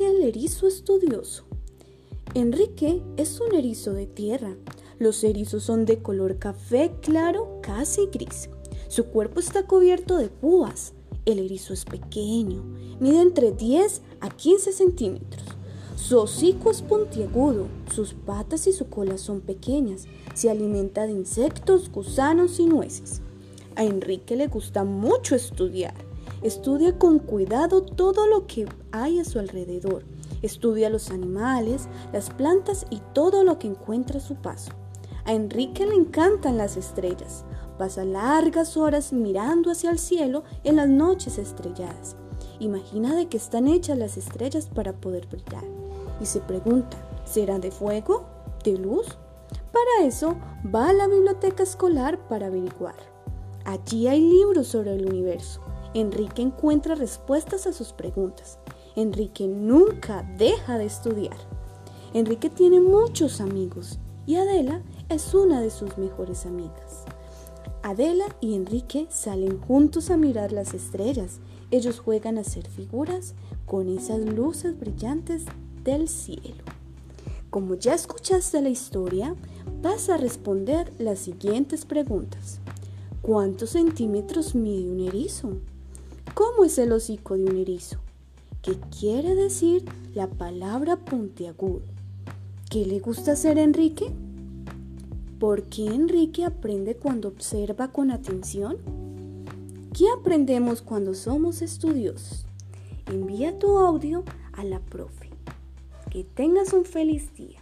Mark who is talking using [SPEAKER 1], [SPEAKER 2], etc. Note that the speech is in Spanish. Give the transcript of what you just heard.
[SPEAKER 1] el erizo estudioso. Enrique es un erizo de tierra. Los erizos son de color café claro, casi gris. Su cuerpo está cubierto de púas. El erizo es pequeño, mide entre 10 a 15 centímetros. Su hocico es puntiagudo, sus patas y su cola son pequeñas. Se alimenta de insectos, gusanos y nueces. A Enrique le gusta mucho estudiar. Estudia con cuidado todo lo que hay a su alrededor. Estudia los animales, las plantas y todo lo que encuentra a su paso. A Enrique le encantan las estrellas. Pasa largas horas mirando hacia el cielo en las noches estrelladas. Imagina de qué están hechas las estrellas para poder brillar y se pregunta, ¿será de fuego? ¿De luz? Para eso va a la biblioteca escolar para averiguar. Allí hay libros sobre el universo. Enrique encuentra respuestas a sus preguntas. Enrique nunca deja de estudiar. Enrique tiene muchos amigos y Adela es una de sus mejores amigas. Adela y Enrique salen juntos a mirar las estrellas. Ellos juegan a hacer figuras con esas luces brillantes del cielo. Como ya escuchaste la historia, vas a responder las siguientes preguntas. ¿Cuántos centímetros mide un erizo? ¿Cómo es el hocico de un erizo? ¿Qué quiere decir la palabra puntiagudo? ¿Qué le gusta hacer a Enrique? ¿Por qué Enrique aprende cuando observa con atención? ¿Qué aprendemos cuando somos estudiosos? Envía tu audio a la profe. Que tengas un feliz día.